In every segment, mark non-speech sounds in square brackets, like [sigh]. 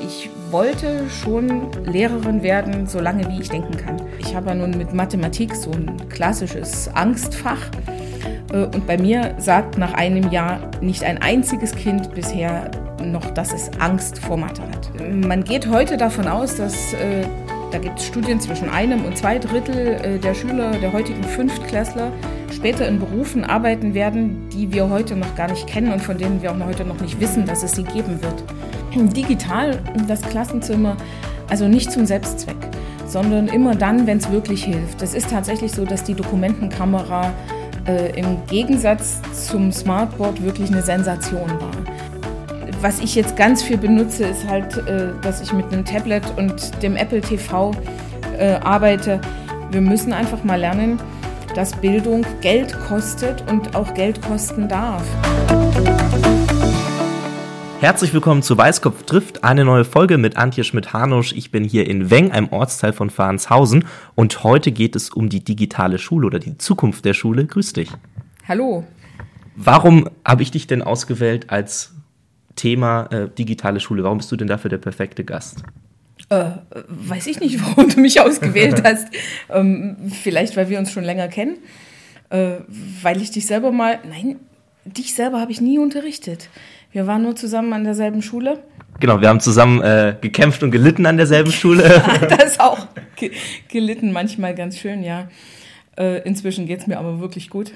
Ich wollte schon Lehrerin werden, solange wie ich denken kann. Ich habe ja nun mit Mathematik so ein klassisches Angstfach. Äh, und bei mir sagt nach einem Jahr nicht ein einziges Kind bisher noch, dass es Angst vor Mathe hat. Man geht heute davon aus, dass äh, da gibt es Studien zwischen einem und zwei Drittel äh, der Schüler der heutigen Fünftklässler später in Berufen arbeiten werden, die wir heute noch gar nicht kennen und von denen wir auch heute noch nicht wissen, dass es sie geben wird. Digital das Klassenzimmer, also nicht zum Selbstzweck, sondern immer dann, wenn es wirklich hilft. Es ist tatsächlich so, dass die Dokumentenkamera äh, im Gegensatz zum Smartboard wirklich eine Sensation war. Was ich jetzt ganz viel benutze, ist halt, äh, dass ich mit einem Tablet und dem Apple TV äh, arbeite. Wir müssen einfach mal lernen, dass Bildung Geld kostet und auch Geld kosten darf. Herzlich willkommen zu Weißkopf trifft, eine neue Folge mit Antje Schmidt-Hanusch. Ich bin hier in Weng, einem Ortsteil von Fahnenshausen und heute geht es um die digitale Schule oder die Zukunft der Schule. Grüß dich. Hallo. Warum habe ich dich denn ausgewählt als Thema äh, digitale Schule? Warum bist du denn dafür der perfekte Gast? Äh, weiß ich nicht, [laughs] warum du mich ausgewählt [laughs] hast. Ähm, vielleicht, weil wir uns schon länger kennen. Äh, weil ich dich selber mal. Nein, dich selber habe ich nie unterrichtet. Wir waren nur zusammen an derselben Schule. Genau, wir haben zusammen äh, gekämpft und gelitten an derselben [laughs] Schule. das auch. Ge gelitten manchmal ganz schön, ja. Äh, inzwischen geht es mir aber wirklich gut.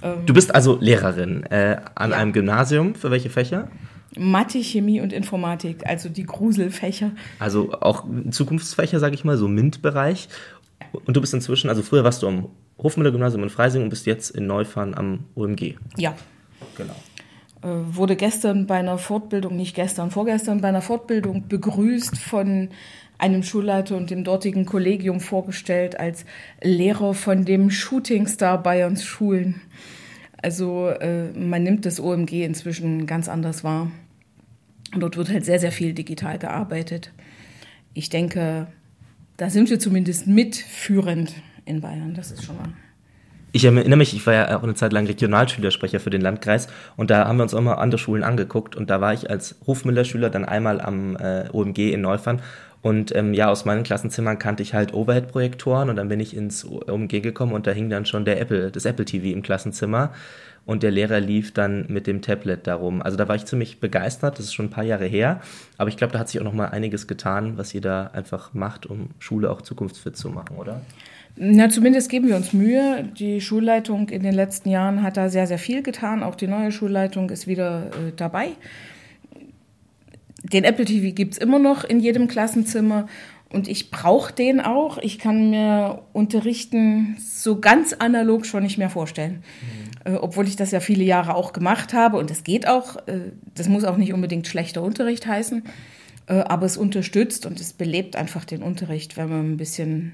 Ähm, du bist also Lehrerin äh, an ja. einem Gymnasium. Für welche Fächer? Mathe, Chemie und Informatik, also die Gruselfächer. Also auch Zukunftsfächer, sage ich mal, so MINT-Bereich. Und du bist inzwischen, also früher warst du am Hofmüller-Gymnasium in Freising und bist jetzt in Neufahren am OMG. Ja. Genau. Äh, wurde gestern bei einer Fortbildung, nicht gestern, vorgestern bei einer Fortbildung begrüßt von einem Schulleiter und dem dortigen Kollegium vorgestellt als Lehrer von dem Shootingstar Bayerns Schulen. Also äh, man nimmt das OMG inzwischen ganz anders wahr. Dort wird halt sehr, sehr viel digital gearbeitet. Ich denke, da sind wir zumindest mitführend in Bayern. Das ist schon mal. Ich erinnere mich, ich war ja auch eine Zeit lang Regionalschülersprecher für den Landkreis und da haben wir uns auch mal andere Schulen angeguckt und da war ich als Hofmüller-Schüler dann einmal am äh, OMG in Neufern und ähm, ja, aus meinen Klassenzimmern kannte ich halt Overhead-Projektoren und dann bin ich ins OMG gekommen und da hing dann schon der Apple, das Apple TV im Klassenzimmer und der Lehrer lief dann mit dem Tablet darum. Also da war ich ziemlich begeistert, das ist schon ein paar Jahre her, aber ich glaube, da hat sich auch noch mal einiges getan, was ihr da einfach macht, um Schule auch zukunftsfit zu machen, oder? Na, zumindest geben wir uns Mühe. Die Schulleitung in den letzten Jahren hat da sehr, sehr viel getan. Auch die neue Schulleitung ist wieder äh, dabei. Den Apple TV gibt es immer noch in jedem Klassenzimmer und ich brauche den auch. Ich kann mir Unterrichten so ganz analog schon nicht mehr vorstellen. Mhm. Äh, obwohl ich das ja viele Jahre auch gemacht habe und es geht auch. Äh, das muss auch nicht unbedingt schlechter Unterricht heißen. Äh, aber es unterstützt und es belebt einfach den Unterricht, wenn man ein bisschen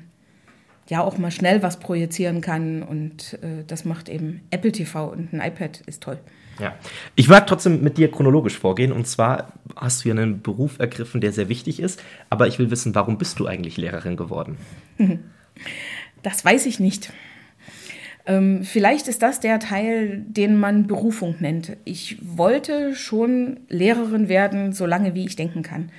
ja auch mal schnell was projizieren kann. Und äh, das macht eben Apple TV und ein iPad ist toll. Ja, ich mag trotzdem mit dir chronologisch vorgehen. Und zwar hast du hier einen Beruf ergriffen, der sehr wichtig ist. Aber ich will wissen, warum bist du eigentlich Lehrerin geworden? [laughs] Das weiß ich nicht. Ähm, vielleicht ist das der Teil, den man Berufung nennt. Ich wollte schon Lehrerin werden, solange wie ich denken kann.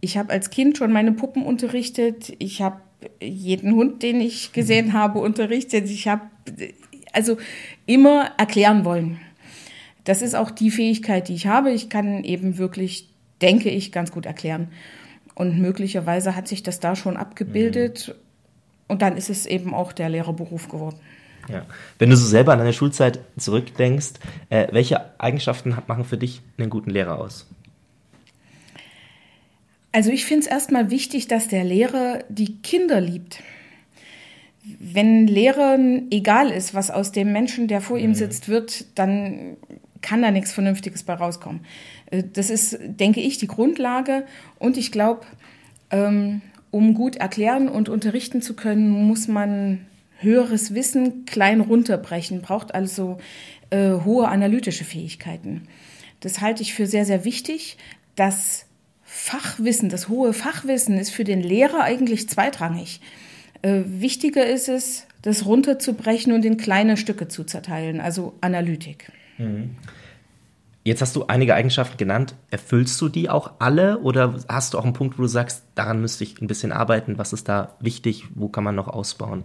Ich habe als Kind schon meine Puppen unterrichtet. Ich habe jeden Hund, den ich gesehen mhm. habe, unterrichtet. Ich habe also immer erklären wollen. Das ist auch die Fähigkeit, die ich habe. Ich kann eben wirklich, denke ich, ganz gut erklären. Und möglicherweise hat sich das da schon abgebildet. Mhm. Und dann ist es eben auch der Lehrerberuf geworden. Ja. Wenn du so selber an deine Schulzeit zurückdenkst, äh, welche Eigenschaften machen für dich einen guten Lehrer aus? Also ich finde es erstmal wichtig, dass der Lehrer die Kinder liebt. Wenn Lehrern egal ist, was aus dem Menschen, der vor ihm mhm. sitzt, wird, dann kann da nichts Vernünftiges bei rauskommen. Äh, das ist, denke ich, die Grundlage. Und ich glaube, ähm, um gut erklären und unterrichten zu können, muss man höheres Wissen klein runterbrechen, braucht also äh, hohe analytische Fähigkeiten. Das halte ich für sehr, sehr wichtig, dass Fachwissen, das hohe Fachwissen ist für den Lehrer eigentlich zweitrangig. Äh, wichtiger ist es, das runterzubrechen und in kleine Stücke zu zerteilen, also Analytik. Mhm. Jetzt hast du einige Eigenschaften genannt. Erfüllst du die auch alle oder hast du auch einen Punkt, wo du sagst, daran müsste ich ein bisschen arbeiten? Was ist da wichtig? Wo kann man noch ausbauen?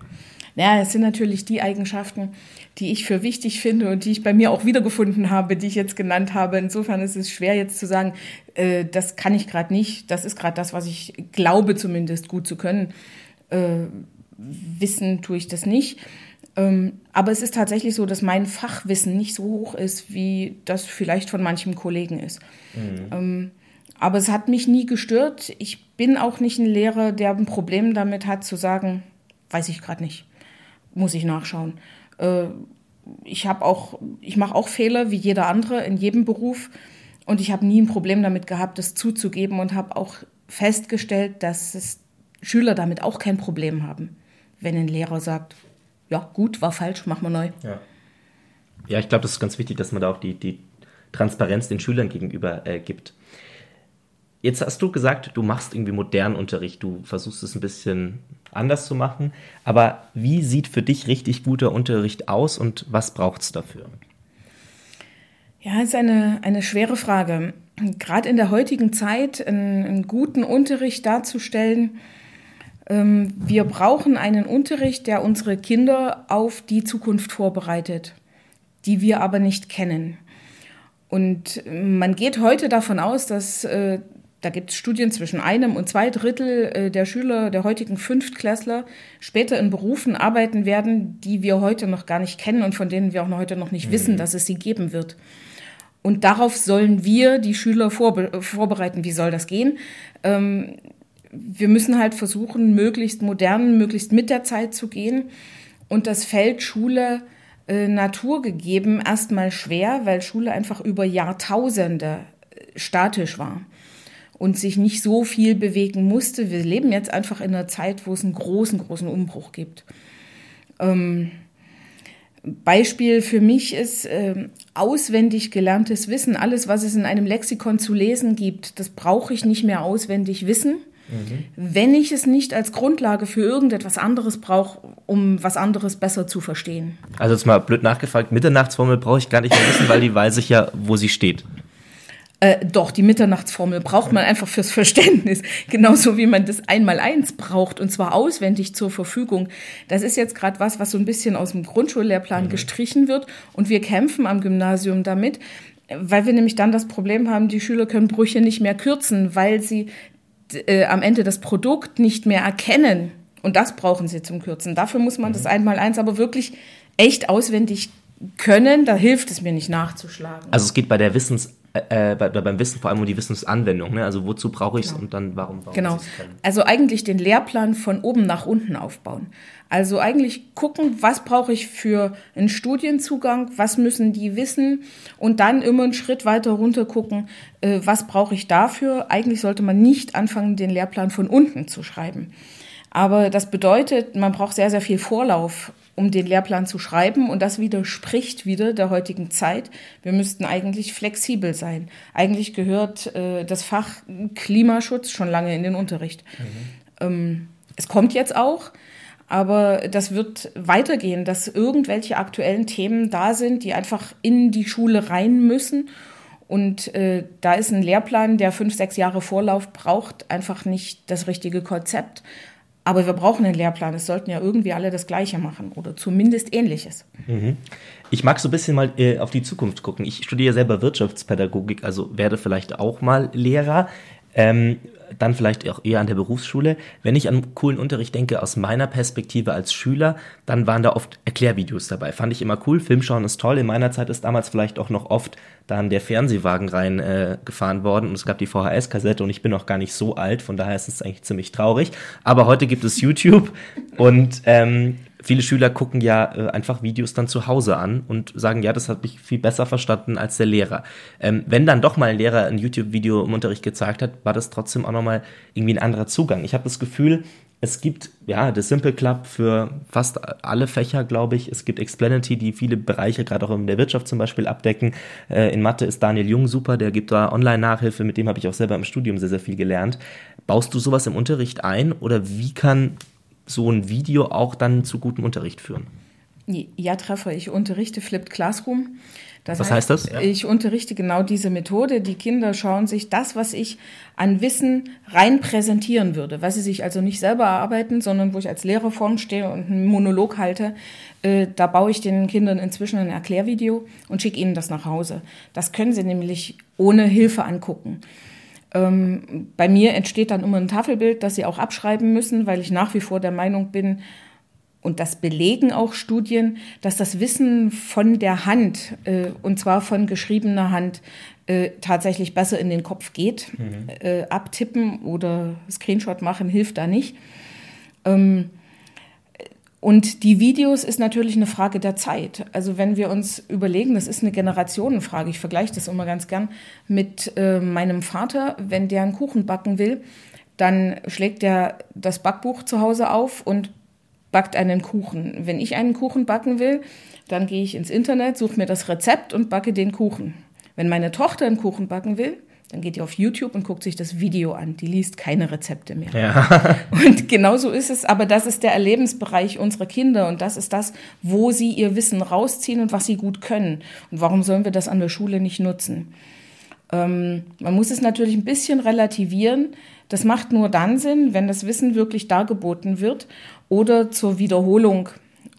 Ja, es sind natürlich die Eigenschaften, die ich für wichtig finde und die ich bei mir auch wiedergefunden habe, die ich jetzt genannt habe. Insofern ist es schwer jetzt zu sagen, äh, das kann ich gerade nicht. Das ist gerade das, was ich glaube zumindest gut zu können. Äh, wissen tue ich das nicht. Ähm, aber es ist tatsächlich so, dass mein Fachwissen nicht so hoch ist, wie das vielleicht von manchem Kollegen ist. Mhm. Ähm, aber es hat mich nie gestört. Ich bin auch nicht ein Lehrer, der ein Problem damit hat zu sagen, weiß ich gerade nicht, muss ich nachschauen. Äh, ich habe auch, ich mache auch Fehler wie jeder andere in jedem Beruf und ich habe nie ein Problem damit gehabt, das zuzugeben und habe auch festgestellt, dass Schüler damit auch kein Problem haben, wenn ein Lehrer sagt, ja, gut, war falsch, machen wir neu. Ja, ja ich glaube, das ist ganz wichtig, dass man da auch die, die Transparenz den Schülern gegenüber äh, gibt. Jetzt hast du gesagt, du machst irgendwie modernen Unterricht, du versuchst es ein bisschen anders zu machen. Aber wie sieht für dich richtig guter Unterricht aus und was braucht es dafür? Ja, ist eine, eine schwere Frage. Gerade in der heutigen Zeit einen, einen guten Unterricht darzustellen, wir brauchen einen Unterricht, der unsere Kinder auf die Zukunft vorbereitet, die wir aber nicht kennen. Und man geht heute davon aus, dass äh, da gibt es Studien zwischen einem und zwei Drittel äh, der Schüler der heutigen Fünftklässler später in Berufen arbeiten werden, die wir heute noch gar nicht kennen und von denen wir auch noch heute noch nicht mhm. wissen, dass es sie geben wird. Und darauf sollen wir die Schüler vorbe vorbereiten. Wie soll das gehen? Ähm, wir müssen halt versuchen, möglichst modern, möglichst mit der Zeit zu gehen. Und das Feld Schule äh, naturgegeben erstmal schwer, weil Schule einfach über Jahrtausende äh, statisch war und sich nicht so viel bewegen musste. Wir leben jetzt einfach in einer Zeit, wo es einen großen, großen Umbruch gibt. Ähm, Beispiel für mich ist äh, auswendig gelerntes Wissen. Alles, was es in einem Lexikon zu lesen gibt, das brauche ich nicht mehr auswendig wissen Mhm. Wenn ich es nicht als Grundlage für irgendetwas anderes brauche, um was anderes besser zu verstehen. Also jetzt mal blöd nachgefragt, Mitternachtsformel brauche ich gar nicht mehr wissen, weil die weiß ich ja, wo sie steht. Äh, doch, die Mitternachtsformel braucht man einfach fürs Verständnis. [laughs] Genauso wie man das Einmaleins braucht und zwar auswendig zur Verfügung. Das ist jetzt gerade was, was so ein bisschen aus dem Grundschullehrplan mhm. gestrichen wird und wir kämpfen am Gymnasium damit, weil wir nämlich dann das Problem haben, die Schüler können Brüche nicht mehr kürzen, weil sie äh, am Ende das Produkt nicht mehr erkennen. Und das brauchen sie zum Kürzen. Dafür muss man mhm. das Einmaleins aber wirklich echt auswendig können. Da hilft es mir nicht nachzuschlagen. Also es geht bei der Wissens äh, äh bei, beim Wissen vor allem um die Wissensanwendung. Ne? Also wozu brauche ich es genau. und dann warum, warum Genau. Also eigentlich den Lehrplan von oben nach unten aufbauen. Also eigentlich gucken, was brauche ich für einen Studienzugang, was müssen die wissen und dann immer einen Schritt weiter runter gucken, äh, was brauche ich dafür. Eigentlich sollte man nicht anfangen, den Lehrplan von unten zu schreiben. Aber das bedeutet, man braucht sehr, sehr viel Vorlauf, um den Lehrplan zu schreiben. Und das widerspricht wieder der heutigen Zeit. Wir müssten eigentlich flexibel sein. Eigentlich gehört äh, das Fach Klimaschutz schon lange in den Unterricht. Mhm. Ähm, es kommt jetzt auch. Aber das wird weitergehen, dass irgendwelche aktuellen Themen da sind, die einfach in die Schule rein müssen. Und äh, da ist ein Lehrplan, der fünf, sechs Jahre Vorlauf braucht, einfach nicht das richtige Konzept. Aber wir brauchen einen Lehrplan. Es sollten ja irgendwie alle das Gleiche machen oder zumindest Ähnliches. Mhm. Ich mag so ein bisschen mal äh, auf die Zukunft gucken. Ich studiere selber Wirtschaftspädagogik, also werde vielleicht auch mal Lehrer. Ähm, dann vielleicht auch eher an der Berufsschule. Wenn ich an coolen Unterricht denke, aus meiner Perspektive als Schüler, dann waren da oft Erklärvideos dabei. Fand ich immer cool. Filmschauen ist toll. In meiner Zeit ist damals vielleicht auch noch oft dann der Fernsehwagen rein äh, worden und es gab die VHS-Kassette und ich bin noch gar nicht so alt, von daher ist es eigentlich ziemlich traurig. Aber heute gibt es YouTube und ähm, viele Schüler gucken ja äh, einfach Videos dann zu Hause an und sagen, ja, das habe ich viel besser verstanden als der Lehrer. Ähm, wenn dann doch mal ein Lehrer ein YouTube-Video im Unterricht gezeigt hat, war das trotzdem auch nochmal irgendwie ein anderer Zugang. Ich habe das Gefühl, es gibt ja das Simple Club für fast alle Fächer, glaube ich. Es gibt Explanity, die viele Bereiche gerade auch in der Wirtschaft zum Beispiel abdecken. Äh, in Mathe ist Daniel Jung super, der gibt da Online-Nachhilfe, mit dem habe ich auch selber im Studium sehr, sehr viel gelernt. Baust du sowas im Unterricht ein oder wie kann so ein Video auch dann zu gutem Unterricht führen? Ja, Treffer. Ich unterrichte Flipped Classroom. Das was heißt, heißt das? Ich unterrichte genau diese Methode. Die Kinder schauen sich das, was ich an Wissen rein präsentieren würde, was sie sich also nicht selber erarbeiten, sondern wo ich als Lehrer vorn stehe und einen Monolog halte, äh, da baue ich den Kindern inzwischen ein Erklärvideo und schicke ihnen das nach Hause. Das können sie nämlich ohne Hilfe angucken. Ähm, bei mir entsteht dann immer ein Tafelbild, das sie auch abschreiben müssen, weil ich nach wie vor der Meinung bin, und das belegen auch Studien, dass das Wissen von der Hand, äh, und zwar von geschriebener Hand, äh, tatsächlich besser in den Kopf geht. Mhm. Äh, abtippen oder Screenshot machen hilft da nicht. Ähm, und die Videos ist natürlich eine Frage der Zeit. Also wenn wir uns überlegen, das ist eine Generationenfrage, ich vergleiche das immer ganz gern mit äh, meinem Vater, wenn der einen Kuchen backen will, dann schlägt er das Backbuch zu Hause auf und backt einen Kuchen. Wenn ich einen Kuchen backen will, dann gehe ich ins Internet, suche mir das Rezept und backe den Kuchen. Wenn meine Tochter einen Kuchen backen will, dann geht die auf YouTube und guckt sich das Video an. Die liest keine Rezepte mehr. Ja. [laughs] Und genauso ist es, aber das ist der Erlebensbereich unserer Kinder und das ist das, wo sie ihr Wissen rausziehen und was sie gut können. Und warum sollen wir das an der Schule nicht nutzen? Ähm, man muss es natürlich ein bisschen relativieren. Das macht nur dann Sinn, wenn das Wissen wirklich dargeboten wird oder zur Wiederholung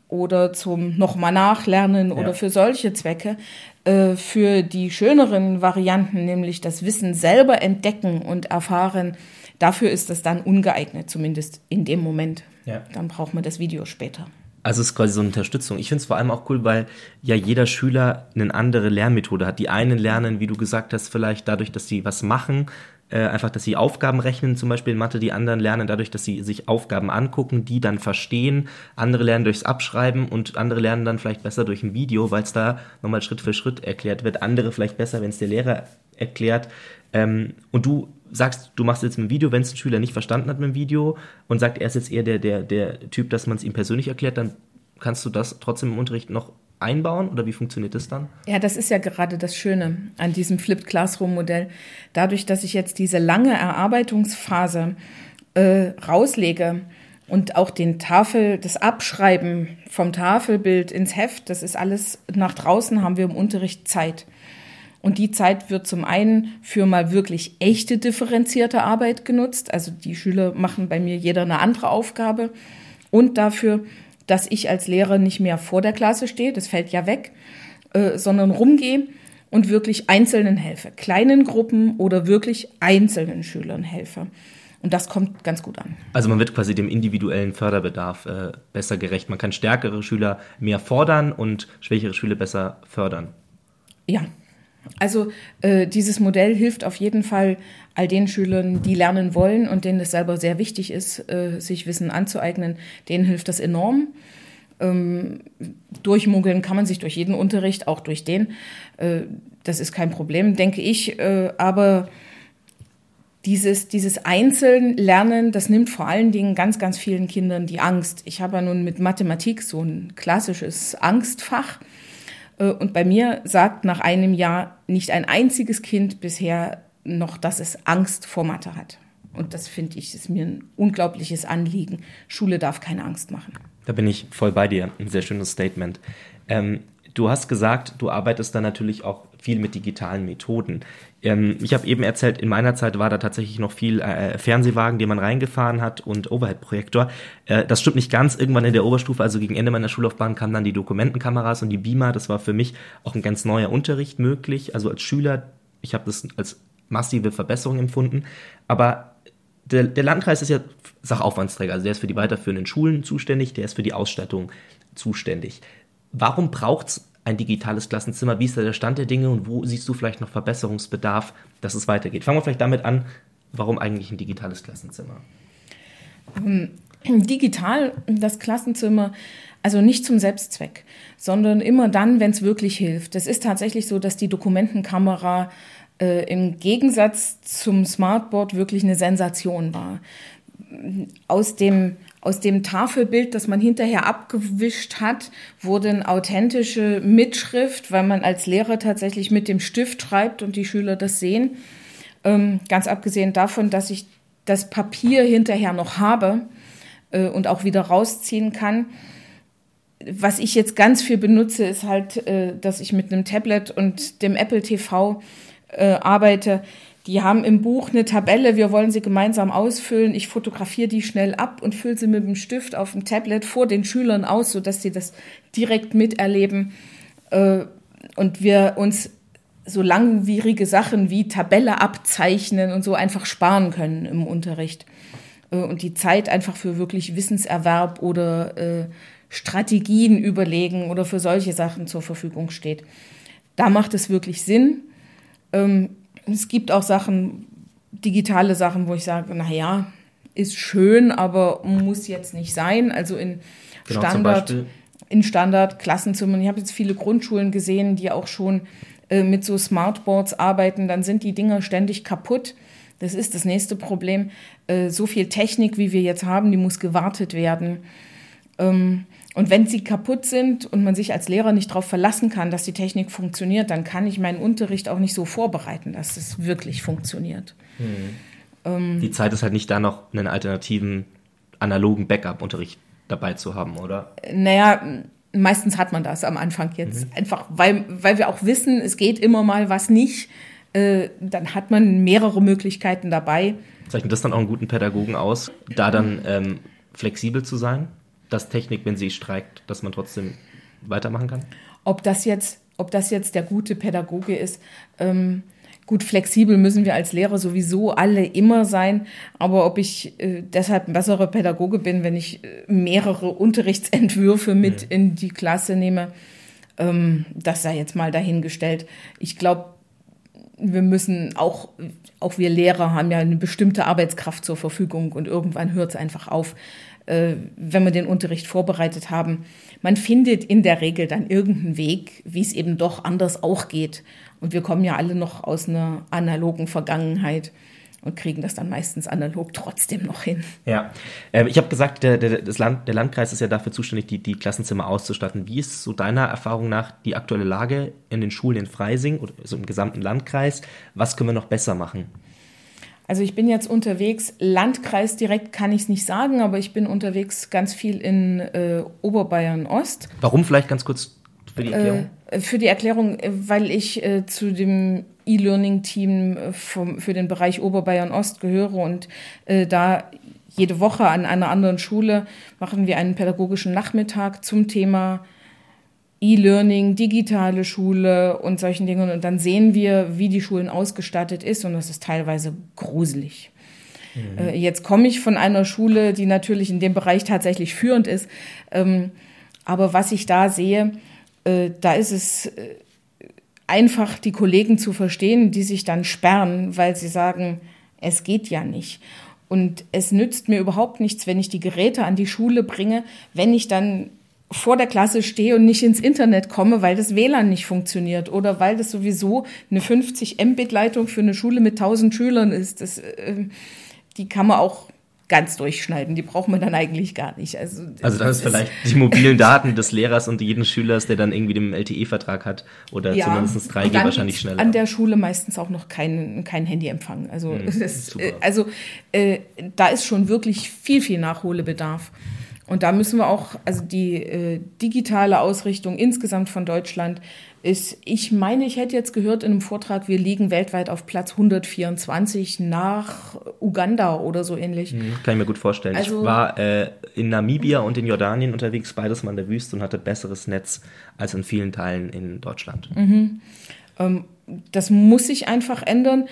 oder zum nochmal nachlernen ja. oder für solche Zwecke. Äh, für die schöneren Varianten, nämlich das Wissen selber entdecken und erfahren, dafür ist das dann ungeeignet, zumindest in dem Moment. Ja. Dann braucht man das Video später. Also es ist quasi so eine Unterstützung. Ich finde es vor allem auch cool, weil ja jeder Schüler eine andere Lernmethode hat. Die einen lernen, wie du gesagt hast, vielleicht dadurch, dass sie was machen, äh, einfach, dass sie Aufgaben rechnen, zum Beispiel in Mathe, die anderen lernen dadurch, dass sie sich Aufgaben angucken, die dann verstehen, andere lernen durchs Abschreiben und andere lernen dann vielleicht besser durch ein Video, weil es da nochmal Schritt für Schritt erklärt wird, andere vielleicht besser, wenn es der Lehrer erklärt. Ähm, und du sagst, du machst jetzt ein Video, wenn es ein Schüler nicht verstanden hat mit dem Video und sagt, er ist jetzt eher der, der, der Typ, dass man es ihm persönlich erklärt, dann kannst du das trotzdem im Unterricht noch einbauen oder wie funktioniert das dann? Ja, das ist ja gerade das Schöne an diesem Flipped Classroom Modell. Dadurch, dass ich jetzt diese lange Erarbeitungsphase äh, rauslege und auch den Tafel, das Abschreiben vom Tafelbild ins Heft, das ist alles nach draußen, haben wir im Unterricht Zeit. Und die Zeit wird zum einen für mal wirklich echte differenzierte Arbeit genutzt. Also die Schüler machen bei mir jeder eine andere Aufgabe. Und dafür, dass ich als Lehrer nicht mehr vor der Klasse stehe, das fällt ja weg, äh, sondern rumgehe und wirklich Einzelnen helfe. Kleinen Gruppen oder wirklich einzelnen Schülern helfe. Und das kommt ganz gut an. Also man wird quasi dem individuellen Förderbedarf äh, besser gerecht. Man kann stärkere Schüler mehr fordern und schwächere Schüler besser fördern. Ja, also äh, dieses Modell hilft auf jeden Fall all den Schülern, die lernen wollen und denen es selber sehr wichtig ist, äh, sich Wissen anzueignen. Denen hilft das enorm. Ähm, durchmuggeln kann man sich durch jeden Unterricht, auch durch den. Äh, das ist kein Problem, denke ich. Äh, aber dieses, dieses Einzellernen, das nimmt vor allen Dingen ganz, ganz vielen Kindern die Angst. Ich habe ja nun mit Mathematik so ein klassisches Angstfach. Äh, und bei mir sagt nach einem Jahr nicht ein einziges Kind bisher noch, dass es Angst vor Mathe hat. Und das finde ich, ist mir ein unglaubliches Anliegen. Schule darf keine Angst machen. Da bin ich voll bei dir. Ein sehr schönes Statement. Ähm, du hast gesagt, du arbeitest da natürlich auch viel mit digitalen Methoden. Ähm, ich habe eben erzählt, in meiner Zeit war da tatsächlich noch viel äh, Fernsehwagen, den man reingefahren hat und Overhead-Projektor. Äh, das stimmt nicht ganz. Irgendwann in der Oberstufe, also gegen Ende meiner Schullaufbahn, kamen dann die Dokumentenkameras und die Beamer. Das war für mich auch ein ganz neuer Unterricht möglich. Also als Schüler, ich habe das als massive Verbesserung empfunden. Aber der, der Landkreis ist ja Sachaufwandsträger. Also der ist für die weiterführenden Schulen zuständig, der ist für die Ausstattung zuständig. Warum braucht es ein digitales Klassenzimmer? Wie ist da der Stand der Dinge und wo siehst du vielleicht noch Verbesserungsbedarf, dass es weitergeht? Fangen wir vielleicht damit an, warum eigentlich ein digitales Klassenzimmer? Ähm, digital das Klassenzimmer, also nicht zum Selbstzweck, sondern immer dann, wenn es wirklich hilft. Es ist tatsächlich so, dass die Dokumentenkamera äh, im Gegensatz zum Smartboard wirklich eine Sensation war. Aus dem aus dem Tafelbild, das man hinterher abgewischt hat, wurde eine authentische Mitschrift, weil man als Lehrer tatsächlich mit dem Stift schreibt und die Schüler das sehen. Ähm, ganz abgesehen davon, dass ich das Papier hinterher noch habe äh, und auch wieder rausziehen kann. was ich jetzt ganz viel benutze, ist halt, äh, dass ich mit einem Tablet und dem Apple TV äh, arbeite. Die haben im Buch eine Tabelle, wir wollen sie gemeinsam ausfüllen. Ich fotografiere die schnell ab und fülle sie mit dem Stift auf dem Tablet vor den Schülern aus, sodass sie das direkt miterleben. Äh, und wir uns so langwierige Sachen wie Tabelle abzeichnen und so einfach sparen können im Unterricht. Äh, und die Zeit einfach für wirklich Wissenserwerb oder äh, Strategien überlegen oder für solche Sachen zur Verfügung steht. Da macht es wirklich Sinn. Es gibt auch Sachen, digitale Sachen, wo ich sage, naja, ist schön, aber muss jetzt nicht sein. Also in genau, Standard, in Standard-Klassenzimmern. Ich habe jetzt viele Grundschulen gesehen, die auch schon äh, mit so Smartboards arbeiten. Dann sind die Dinger ständig kaputt. Das ist das nächste Problem. Äh, so viel Technik, wie wir jetzt haben, die muss gewartet werden. Ähm, und wenn sie kaputt sind und man sich als Lehrer nicht darauf verlassen kann, dass die Technik funktioniert, dann kann ich meinen Unterricht auch nicht so vorbereiten, dass es wirklich funktioniert. Mhm. Ähm, die Zeit ist halt nicht da, noch einen alternativen analogen Backup-Unterricht dabei zu haben, oder? Naja, meistens hat man das am Anfang jetzt. Mhm. Einfach, weil, weil wir auch wissen, es geht immer mal was nicht. Äh, dann hat man mehrere Möglichkeiten dabei. Zeichnet das dann auch einen guten Pädagogen aus, da dann ähm, flexibel zu sein? Dass Technik, wenn sie streikt, dass man trotzdem weitermachen kann? Ob das jetzt, ob das jetzt der gute Pädagoge ist, ähm, gut, flexibel müssen wir als Lehrer sowieso alle immer sein, aber ob ich äh, deshalb ein besserer Pädagoge bin, wenn ich äh, mehrere Unterrichtsentwürfe mit mhm. in die Klasse nehme, ähm, das sei jetzt mal dahingestellt. Ich glaube, wir müssen auch, auch wir Lehrer haben ja eine bestimmte Arbeitskraft zur Verfügung und irgendwann hört es einfach auf wenn wir den Unterricht vorbereitet haben. Man findet in der Regel dann irgendeinen Weg, wie es eben doch anders auch geht. Und wir kommen ja alle noch aus einer analogen Vergangenheit und kriegen das dann meistens analog trotzdem noch hin. Ja, äh, ich habe gesagt, der, der, Land, der Landkreis ist ja dafür zuständig, die, die Klassenzimmer auszustatten. Wie ist so deiner Erfahrung nach die aktuelle Lage in den Schulen in Freising oder so im gesamten Landkreis? Was können wir noch besser machen? Also ich bin jetzt unterwegs, Landkreis direkt kann ich es nicht sagen, aber ich bin unterwegs ganz viel in äh, Oberbayern Ost. Warum vielleicht ganz kurz für die Erklärung? Äh, für die Erklärung, äh, weil ich äh, zu dem E-Learning-Team äh, für den Bereich Oberbayern Ost gehöre und äh, da jede Woche an einer anderen Schule machen wir einen pädagogischen Nachmittag zum Thema E-Learning, digitale Schule und solchen Dingen. Und dann sehen wir, wie die Schulen ausgestattet ist. Und das ist teilweise gruselig. Mhm. Äh, jetzt komme ich von einer Schule, die natürlich in dem Bereich tatsächlich führend ist. Ähm, aber was ich da sehe, äh, da ist es äh, einfach, die Kollegen zu verstehen, die sich dann sperren, weil sie sagen, es geht ja nicht. Und es nützt mir überhaupt nichts, wenn ich die Geräte an die Schule bringe, wenn ich dann vor der Klasse stehe und nicht ins Internet komme, weil das WLAN nicht funktioniert oder weil das sowieso eine 50 Mbit-Leitung für eine Schule mit 1000 Schülern ist. Das, äh, die kann man auch ganz durchschneiden. Die braucht man dann eigentlich gar nicht. Also, also das ist vielleicht [laughs] die mobilen Daten des Lehrers und jeden Schülers, der dann irgendwie den LTE-Vertrag hat oder ja, zumindest 3G wahrscheinlich schneller. An der Schule meistens auch noch kein, kein Handyempfang. Also, mhm, das, äh, also äh, da ist schon wirklich viel, viel Nachholbedarf. Und da müssen wir auch, also die äh, digitale Ausrichtung insgesamt von Deutschland ist, ich meine, ich hätte jetzt gehört in einem Vortrag, wir liegen weltweit auf Platz 124 nach Uganda oder so ähnlich. Mhm, kann ich mir gut vorstellen. Also, ich war äh, in Namibia und in Jordanien unterwegs, beides mal in der Wüste und hatte besseres Netz als in vielen Teilen in Deutschland. Mhm. Ähm, das muss sich einfach ändern.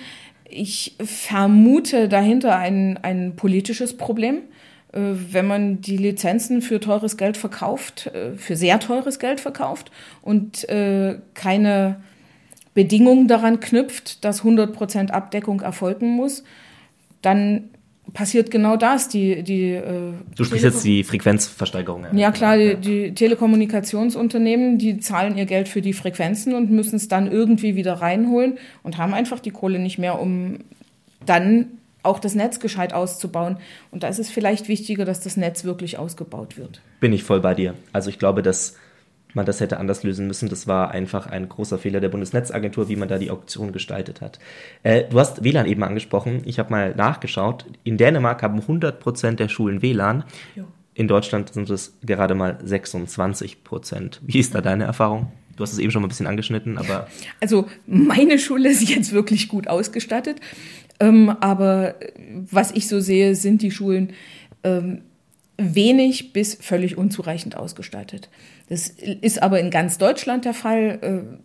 Ich vermute dahinter ein, ein politisches Problem wenn man die Lizenzen für teures Geld verkauft, äh, für sehr teures Geld verkauft und äh, keine Bedingungen daran knüpft, dass 100% Abdeckung erfolgen muss, dann passiert genau das. Die, die, du sprichst jetzt die Frequenzversteigerung. Ja, klar, die, die, Telekommunikationsunternehmen, die zahlen ihr Geld für die Frequenzen und müssen es dann irgendwie wieder reinholen und haben einfach die Kohle nicht mehr, um dann auch das Netz gescheit auszubauen. Und da ist es vielleicht wichtiger, dass das Netz wirklich ausgebaut wird. Bin ich voll bei dir. Also ich glaube, dass man das hätte anders lösen müssen. Das war einfach ein großer Fehler der Bundesnetzagentur, wie man da die Auktion gestaltet hat. Äh, du hast WLAN eben angesprochen. Ich habe mal nachgeschaut. In Dänemark haben 100 Prozent der Schulen WLAN. Jo. In Deutschland sind es gerade mal 26 Prozent. Wie ist da deine Erfahrung? Du hast es eben schon mal ein bisschen angeschnitten, aber. Also meine Schule ist jetzt wirklich gut ausgestattet. Ähm, aber was ich so sehe, sind die Schulen ähm, wenig bis völlig unzureichend ausgestattet. Das ist aber in ganz Deutschland der Fall. Äh,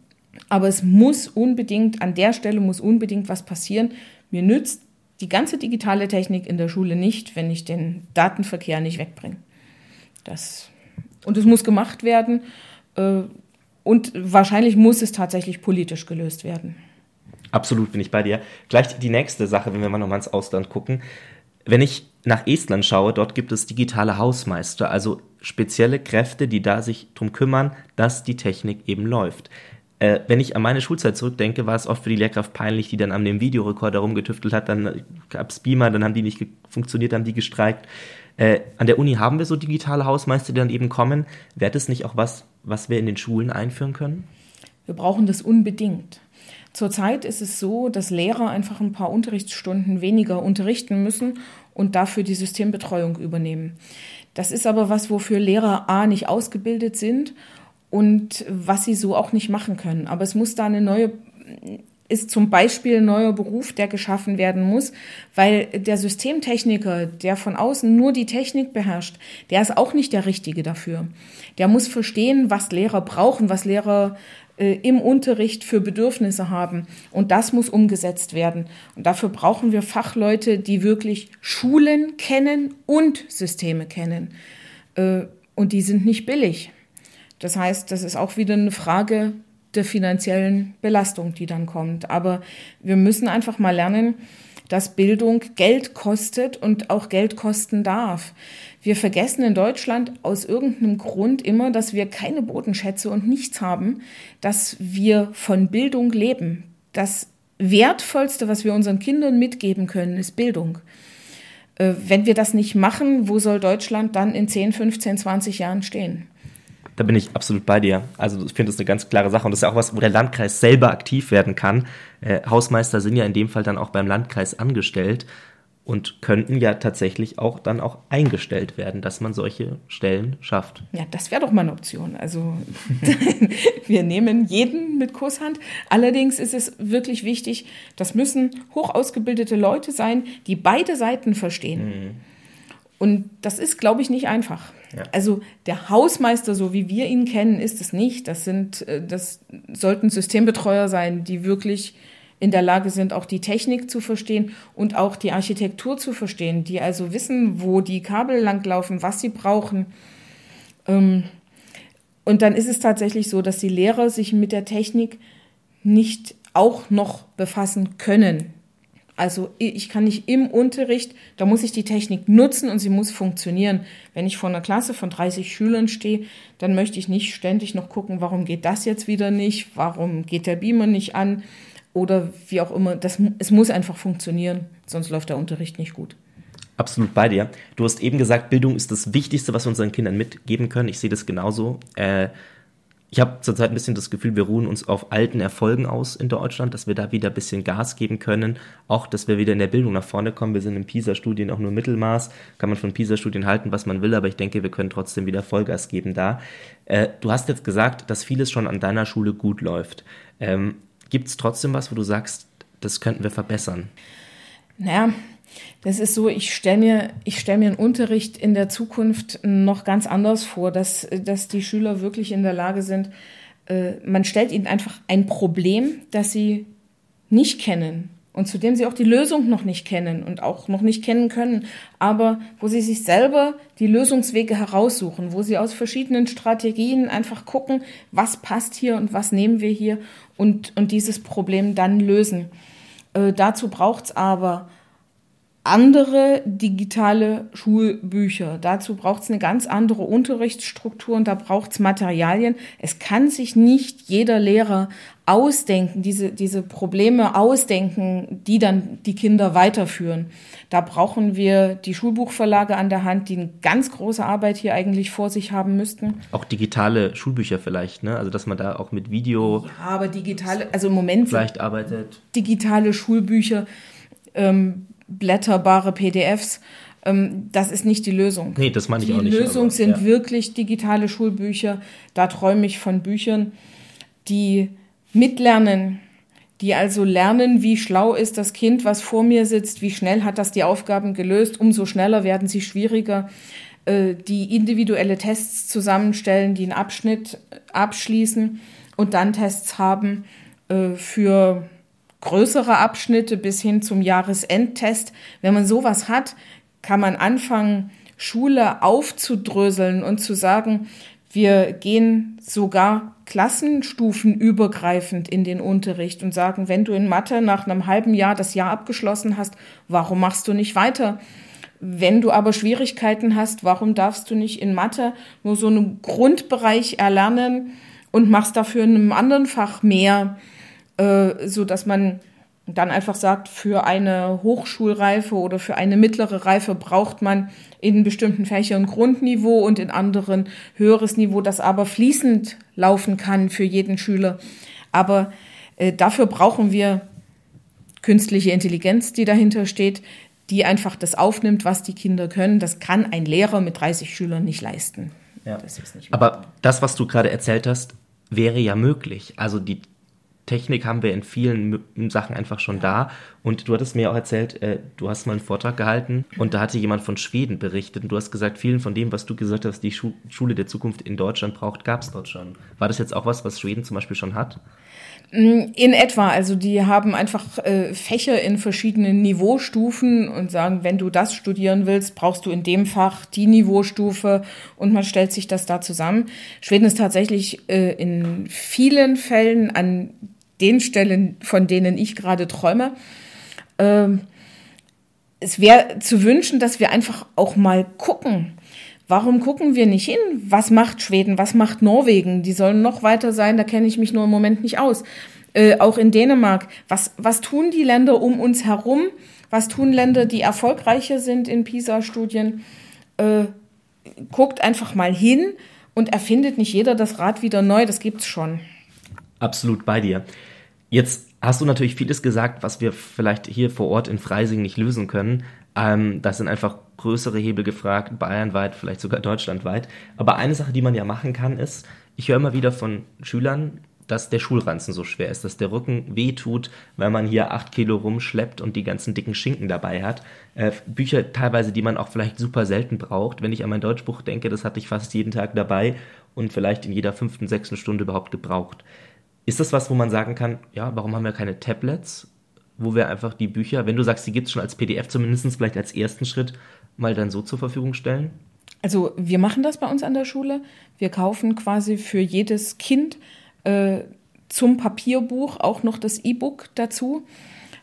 aber es muss unbedingt, an der Stelle muss unbedingt was passieren. Mir nützt die ganze digitale Technik in der Schule nicht, wenn ich den Datenverkehr nicht wegbringe. Das, und es muss gemacht werden. Äh, und wahrscheinlich muss es tatsächlich politisch gelöst werden. Absolut bin ich bei dir. Gleich die nächste Sache, wenn wir mal nochmal ins Ausland gucken. Wenn ich nach Estland schaue, dort gibt es digitale Hausmeister, also spezielle Kräfte, die da sich darum kümmern, dass die Technik eben läuft. Äh, wenn ich an meine Schulzeit zurückdenke, war es oft für die Lehrkraft peinlich, die dann an dem Videorekorder rumgetüftelt hat, dann gab es Beamer, dann haben die nicht funktioniert, haben die gestreikt. Äh, an der Uni haben wir so digitale Hausmeister, die dann eben kommen. Wäre das nicht auch was, was wir in den Schulen einführen können? Wir brauchen das unbedingt. Zurzeit ist es so, dass Lehrer einfach ein paar Unterrichtsstunden weniger unterrichten müssen und dafür die Systembetreuung übernehmen. Das ist aber was, wofür Lehrer A nicht ausgebildet sind und was sie so auch nicht machen können. Aber es muss da eine neue, ist zum Beispiel ein neuer Beruf, der geschaffen werden muss, weil der Systemtechniker, der von außen nur die Technik beherrscht, der ist auch nicht der Richtige dafür. Der muss verstehen, was Lehrer brauchen, was Lehrer im Unterricht für Bedürfnisse haben. Und das muss umgesetzt werden. Und dafür brauchen wir Fachleute, die wirklich Schulen kennen und Systeme kennen. Äh, und die sind nicht billig. Das heißt, das ist auch wieder eine Frage der finanziellen Belastung, die dann kommt. Aber wir müssen einfach mal lernen, dass Bildung Geld kostet und auch Geld kosten darf. Wir vergessen in Deutschland aus irgendeinem Grund immer, dass wir keine Bodenschätze und nichts haben, dass wir von Bildung leben. Das Wertvollste, was wir unseren Kindern mitgeben können, ist Bildung. Äh, wenn wir das nicht machen, wo soll Deutschland dann in 10, 15, 20 Jahren stehen? Da bin ich absolut bei dir. Also ich finde das eine ganz klare Sache und das ist ja auch was, wo der Landkreis selber aktiv werden kann. Äh, Hausmeister sind ja in dem Fall dann auch beim Landkreis angestellt und könnten ja tatsächlich auch dann auch eingestellt werden, dass man solche Stellen schafft. Ja, das wäre doch mal eine Option. Also [laughs] wir nehmen jeden mit Kusshand. Allerdings ist es wirklich wichtig, das müssen hoch ausgebildete Leute sein, die beide Seiten verstehen. Mhm. Und das ist, glaube ich, nicht einfach. Ja. Also der Hausmeister, so wie wir ihn kennen, ist es nicht. Das sind, äh, das sollten Systembetreuer sein, die wirklich in der Lage sind, auch die Technik zu verstehen und auch die Architektur zu verstehen, die also wissen, wo die Kabel langlaufen, was sie brauchen. Ähm, und dann ist es tatsächlich so, dass die Lehrer sich mit der Technik nicht auch noch befassen können. Also ich kann nicht im Unterricht, da muss ich die Technik nutzen und sie muss funktionieren. Wenn ich vor einer Klasse von 30 Schülern stehe, dann möchte ich nicht ständig noch gucken, warum geht das jetzt wieder nicht, warum geht der Beamer nicht an oder wie auch immer. Das, es muss einfach funktionieren, sonst läuft der Unterricht nicht gut. Absolut bei dir. Du hast eben gesagt, Bildung ist das Wichtigste, was wir unseren Kindern mitgeben können. Ich sehe das genauso. Äh, ich habe zurzeit ein bisschen das Gefühl, wir ruhen uns auf alten Erfolgen aus in Deutschland, dass wir da wieder ein bisschen Gas geben können. Auch, dass wir wieder in der Bildung nach vorne kommen. Wir sind in PISA-Studien auch nur Mittelmaß. Kann man von PISA-Studien halten, was man will, aber ich denke, wir können trotzdem wieder Vollgas geben da. Äh, du hast jetzt gesagt, dass vieles schon an deiner Schule gut läuft. Ähm, Gibt es trotzdem was, wo du sagst, das könnten wir verbessern? Naja, das ist so, ich stelle mir, stell mir einen Unterricht in der Zukunft noch ganz anders vor, dass, dass die Schüler wirklich in der Lage sind, äh, man stellt ihnen einfach ein Problem, das sie nicht kennen und zu dem sie auch die Lösung noch nicht kennen und auch noch nicht kennen können, aber wo sie sich selber die Lösungswege heraussuchen, wo sie aus verschiedenen Strategien einfach gucken, was passt hier und was nehmen wir hier und, und dieses Problem dann lösen. Äh, dazu braucht es aber andere digitale Schulbücher. Dazu braucht es eine ganz andere Unterrichtsstruktur und da braucht es Materialien. Es kann sich nicht jeder Lehrer ausdenken, diese, diese Probleme ausdenken, die dann die Kinder weiterführen. Da brauchen wir die Schulbuchverlage an der Hand, die eine ganz große Arbeit hier eigentlich vor sich haben müssten. Auch digitale Schulbücher vielleicht, ne? Also dass man da auch mit Video. Ja, aber digitale, also im Moment vielleicht arbeitet. Digitale Schulbücher. Ähm, blätterbare PDFs Ähm, das ist nicht die Lösung. Nee, das meine ich die auch nicht. Die Lösung aber, sind ja. wirklich digitale Schulbücher. Da träume ich von Büchern, die mitlernen, die also lernen, wie schlau ist das Kind, was vor mir sitzt, wie schnell hat das die Aufgaben gelöst, umso schneller werden sie schwieriger, äh, die individuelle Tests zusammenstellen, die einen Abschnitt abschließen und dann Tests haben äh, für größere Abschnitte bis hin zum Jahresendtest. Wenn man sowas hat, kann man anfangen, Schule aufzudröseln und zu sagen, wir gehen sogar klassenstufenübergreifend in den Unterricht und sagen, wenn du in Mathe nach einem halben Jahr das Jahr abgeschlossen hast, warum machst du nicht weiter? Wenn du aber Schwierigkeiten hast, warum darfst du nicht in Mathe nur so einen Grundbereich erlernen und machst dafür in einem anderen Fach mehr, äh, so dass man dann einfach sagt, für eine Hochschulreife oder für eine mittlere Reife braucht man in bestimmten Fächern Grundniveau und in anderen höheres Niveau, das aber fließend laufen kann für jeden Schüler. Aber äh, dafür brauchen wir künstliche Intelligenz, die dahinter steht, die einfach das aufnimmt, was die Kinder können. Das kann ein Lehrer mit 30 Schülern nicht leisten. Ja. Das aber das, was du gerade erzählt hast, wäre ja möglich. Also die Technik haben wir in vielen Sachen einfach schon da. Und du hattest mir auch erzählt, äh, du hast mal einen Vortrag gehalten und da hatte jemand von Schweden berichtet. Und du hast gesagt, vielen von dem, was du gesagt hast, die Schu Schule der Zukunft in Deutschland braucht, gab es dort schon. War das jetzt auch was, was Schweden zum Beispiel schon hat? Mm, in etwa, also die haben einfach äh, Fächer in verschiedenen Niveaustufen und sagen, wenn du das studieren willst, brauchst du in dem Fach die Niveaustufe und man stellt sich das da zusammen. Schweden ist tatsächlich äh, in vielen Fällen an den Stellen, von denen ich gerade träume. Ähm, es wäre zu wünschen, dass wir einfach auch mal gucken. Warum gucken wir nicht hin? Was macht Schweden? Was macht Norwegen? Die sollen noch weiter sein, da kenne ich mich nur im Moment nicht aus. Äh, auch in Dänemark. Was, was tun die Länder um uns herum? Was tun Länder, die erfolgreicher sind in PISA-Studien? Äh, guckt einfach mal hin und erfindet nicht jeder das Rad wieder neu, das gibt's schon. Absolut bei dir. Jetzt hast du natürlich vieles gesagt, was wir vielleicht hier vor Ort in Freising nicht lösen können. Ähm, das sind einfach größere Hebel gefragt, bayernweit, vielleicht sogar deutschlandweit. Aber eine Sache, die man ja machen kann, ist, ich höre immer wieder von Schülern, dass der Schulranzen so schwer ist, dass der Rücken wehtut, weil man hier acht Kilo rumschleppt und die ganzen dicken Schinken dabei hat. Äh, Bücher teilweise, die man auch vielleicht super selten braucht. Wenn ich an mein Deutschbuch denke, das hatte ich fast jeden Tag dabei und vielleicht in jeder fünften, sechsten Stunde überhaupt gebraucht. Ist das was, wo man sagen kann, ja, warum haben wir keine Tablets, wo wir einfach die Bücher, wenn du sagst, die gibt es schon als PDF, zumindest vielleicht als ersten Schritt, mal dann so zur Verfügung stellen? Also wir machen das bei uns an der Schule. Wir kaufen quasi für jedes Kind äh, zum Papierbuch auch noch das E-Book dazu.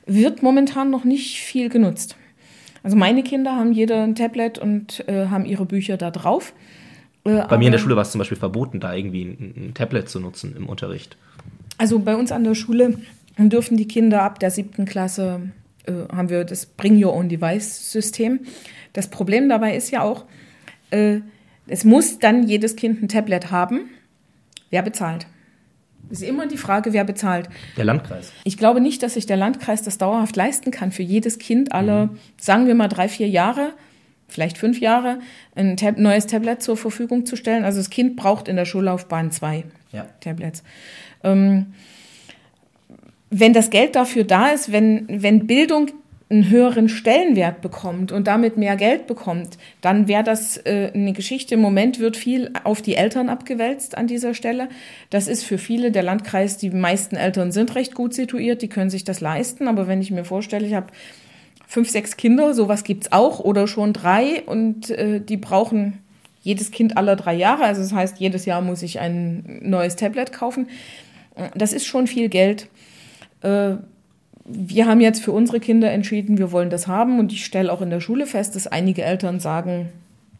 Wird momentan noch nicht viel genutzt. Also meine Kinder haben jeder ein Tablet und äh, haben ihre Bücher da drauf. Äh, bei mir in der Schule war es zum Beispiel verboten, da irgendwie ein, ein Tablet zu nutzen im Unterricht. Also bei uns an der Schule dürfen die Kinder ab der siebten Klasse, äh, haben wir das Bring Your Own Device-System. Das Problem dabei ist ja auch, äh, es muss dann jedes Kind ein Tablet haben. Wer bezahlt? Ist immer die Frage, wer bezahlt. Der Landkreis. Ich glaube nicht, dass sich der Landkreis das dauerhaft leisten kann, für jedes Kind alle, mhm. sagen wir mal, drei, vier Jahre, vielleicht fünf Jahre, ein Tab neues Tablet zur Verfügung zu stellen. Also das Kind braucht in der Schullaufbahn zwei ja. Tablets. Ähm, wenn das Geld dafür da ist, wenn, wenn Bildung einen höheren Stellenwert bekommt und damit mehr Geld bekommt, dann wäre das äh, eine Geschichte. Im Moment wird viel auf die Eltern abgewälzt an dieser Stelle. Das ist für viele der Landkreis, die meisten Eltern sind recht gut situiert, die können sich das leisten. Aber wenn ich mir vorstelle, ich habe fünf, sechs Kinder, sowas gibt's auch, oder schon drei und äh, die brauchen jedes Kind alle drei Jahre. Also das heißt, jedes Jahr muss ich ein neues Tablet kaufen das ist schon viel Geld. Äh, wir haben jetzt für unsere Kinder entschieden, wir wollen das haben und ich stelle auch in der Schule fest, dass einige Eltern sagen,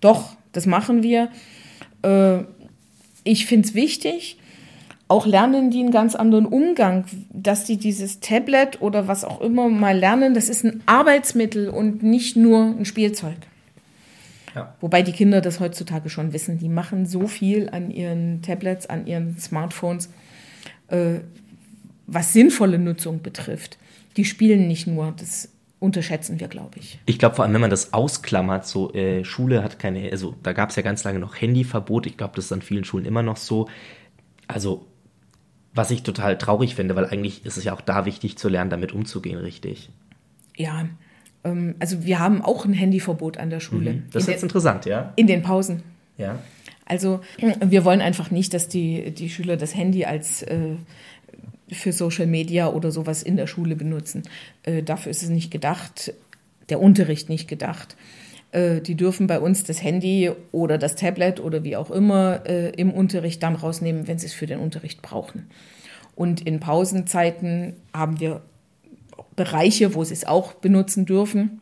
doch, das machen wir. Äh, ich finde es wichtig. Auch lernen die einen ganz anderen Umgang, dass die dieses Tablet oder was auch immer mal lernen, das ist ein Arbeitsmittel und nicht nur ein Spielzeug. Ja. Wobei die Kinder das heutzutage schon wissen. Die machen so viel an ihren Tablets, an ihren Smartphones äh, was sinnvolle Nutzung betrifft. Die spielen nicht nur. Das unterschätzen wir, glaube ich. Ich glaube vor allem, wenn man das ausklammert, so äh, Schule hat keine, also da gab es ja ganz lange noch Handyverbot. Ich glaube, das ist an vielen Schulen immer noch so. Also was ich total traurig finde, weil eigentlich ist es ja auch da wichtig zu lernen, damit umzugehen, richtig. Ja, ähm, also wir haben auch ein Handyverbot an der Schule. Mhm. Das ist jetzt interessant, ja? In den Pausen. Ja. Also wir wollen einfach nicht, dass die, die Schüler das Handy als äh, für Social Media oder sowas in der Schule benutzen. Äh, dafür ist es nicht gedacht, der Unterricht nicht gedacht. Äh, die dürfen bei uns das Handy oder das Tablet oder wie auch immer äh, im Unterricht dann rausnehmen, wenn sie es für den Unterricht brauchen. Und in Pausenzeiten haben wir Bereiche, wo sie es auch benutzen dürfen.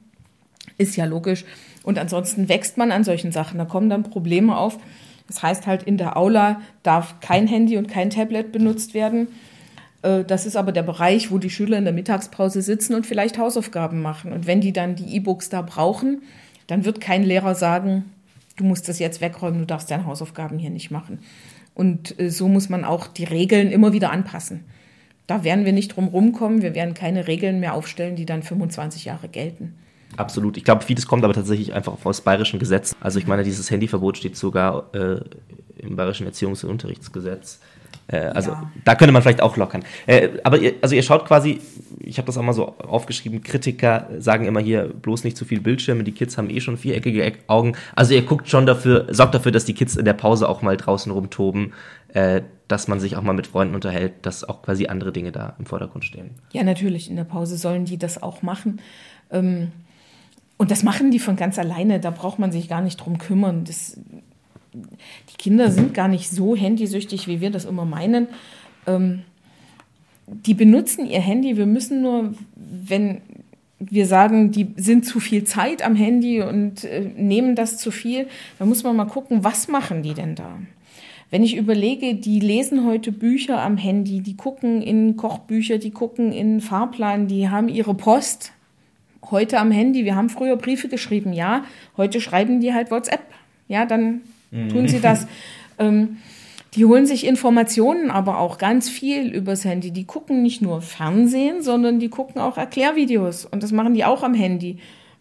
Ist ja logisch. Und ansonsten wächst man an solchen Sachen. Da kommen dann Probleme auf. Das heißt halt, in der Aula darf kein Handy und kein Tablet benutzt werden. Äh, das ist aber der Bereich, wo die Schüler in der Mittagspause sitzen und vielleicht Hausaufgaben machen. Und wenn die dann die E-Books da brauchen, dann wird kein Lehrer sagen, du musst das jetzt wegräumen, du darfst deine Hausaufgaben hier nicht machen. Und äh, so muss man auch die Regeln immer wieder anpassen. Da werden wir nicht drum rumkommen. Wir werden keine Regeln mehr aufstellen, die dann 25 Jahre gelten. Absolut. Ich glaube, vieles kommt aber tatsächlich einfach aus bayerischen Gesetz. Also ich meine, dieses Handyverbot steht sogar äh, im bayerischen Erziehungs- und Unterrichtsgesetz. Äh, also ja. da könnte man vielleicht auch lockern. Äh, aber ihr, also ihr schaut quasi, ich habe das auch mal so aufgeschrieben, Kritiker sagen immer hier bloß nicht zu viel Bildschirme, die Kids haben eh schon viereckige Augen. Also ihr guckt schon dafür, sorgt dafür, dass die Kids in der Pause auch mal draußen rumtoben, äh, dass man sich auch mal mit Freunden unterhält, dass auch quasi andere Dinge da im Vordergrund stehen. Ja, natürlich, in der Pause sollen die das auch machen. Ähm, und das machen die von ganz alleine, da braucht man sich gar nicht drum kümmern. Das, die Kinder sind gar nicht so handysüchtig, wie wir das immer meinen. Ähm, die benutzen ihr Handy. Wir müssen nur, wenn wir sagen, die sind zu viel Zeit am Handy und äh, nehmen das zu viel, dann muss man mal gucken, was machen die denn da? Wenn ich überlege, die lesen heute Bücher am Handy, die gucken in Kochbücher, die gucken in Fahrplan, die haben ihre Post heute am Handy. Wir haben früher Briefe geschrieben, ja. Heute schreiben die halt WhatsApp. Ja, dann tun sie das. Ähm, die holen sich Informationen aber auch ganz viel übers Handy. Die gucken nicht nur Fernsehen, sondern die gucken auch Erklärvideos. Und das machen die auch am Handy.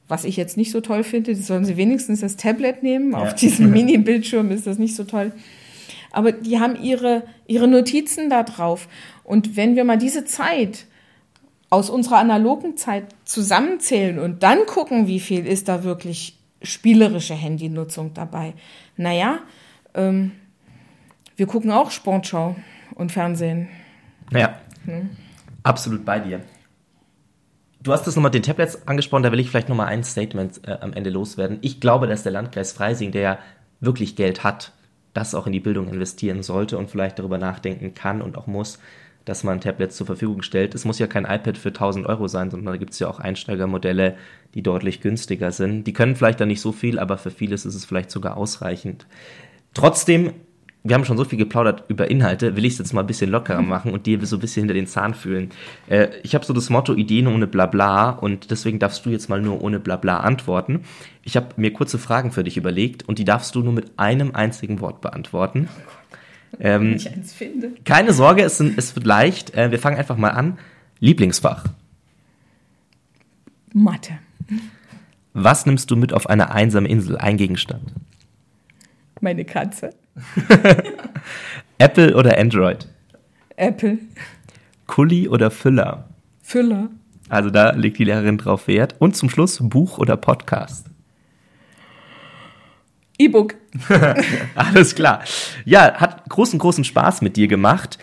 Was ich jetzt nicht so toll finde, das sollen sie wenigstens das Tablet nehmen. Ja. Auf diesem [laughs] Mini-Bildschirm ist das nicht so toll. Aber die haben ihre, ihre Notizen da drauf. Und wenn wir mal diese Zeit aus unserer analogen Zeit zusammenzählen und dann gucken, wie viel ist da wirklich spielerische Handynutzung dabei. Naja, ähm, wir gucken auch Sportschau und Fernsehen. Ja, hm. absolut bei dir. Du hast das nochmal den Tablets angesprochen, da will ich vielleicht nochmal ein Statement äh, am Ende loswerden. Ich glaube, dass der Landkreis Freising, der ja wirklich Geld hat, das auch in die Bildung investieren sollte und vielleicht darüber nachdenken kann und auch muss, dass man Tablets zur Verfügung stellt. Es muss ja kein iPad für 1000 Euro sein, sondern da gibt es ja auch Einsteigermodelle, die deutlich günstiger sind. Die können vielleicht dann nicht so viel, aber für vieles ist es vielleicht sogar ausreichend. Trotzdem, wir haben schon so viel geplaudert über Inhalte, will ich es jetzt mal ein bisschen lockerer machen und dir so ein bisschen hinter den Zahn fühlen. Äh, ich habe so das Motto Ideen ohne Blabla und deswegen darfst du jetzt mal nur ohne Blabla antworten. Ich habe mir kurze Fragen für dich überlegt und die darfst du nur mit einem einzigen Wort beantworten. Ähm, ich eins finde. Keine Sorge, es, sind, es wird leicht. Äh, wir fangen einfach mal an. Lieblingsfach. Mathe. Was nimmst du mit auf eine einsame Insel? Ein Gegenstand. Meine Katze. [laughs] Apple oder Android? Apple. Kuli oder Füller? Füller. Also da legt die Lehrerin drauf Wert. Und zum Schluss Buch oder Podcast? E-Book. [laughs] Alles klar. Ja, hat großen, großen Spaß mit dir gemacht.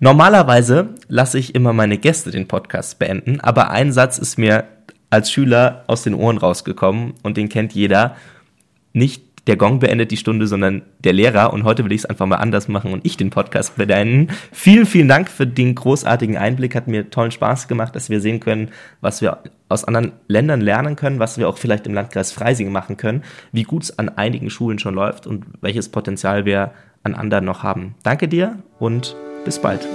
Normalerweise lasse ich immer meine Gäste den Podcast beenden, aber ein Satz ist mir als Schüler aus den Ohren rausgekommen und den kennt jeder. Nicht der Gong beendet die Stunde, sondern der Lehrer. Und heute will ich es einfach mal anders machen und ich den Podcast beenden. Vielen, vielen Dank für den großartigen Einblick. Hat mir tollen Spaß gemacht, dass wir sehen können, was wir aus anderen Ländern lernen können, was wir auch vielleicht im Landkreis Freising machen können, wie gut es an einigen Schulen schon läuft und welches Potenzial wir an anderen noch haben. Danke dir und bis bald.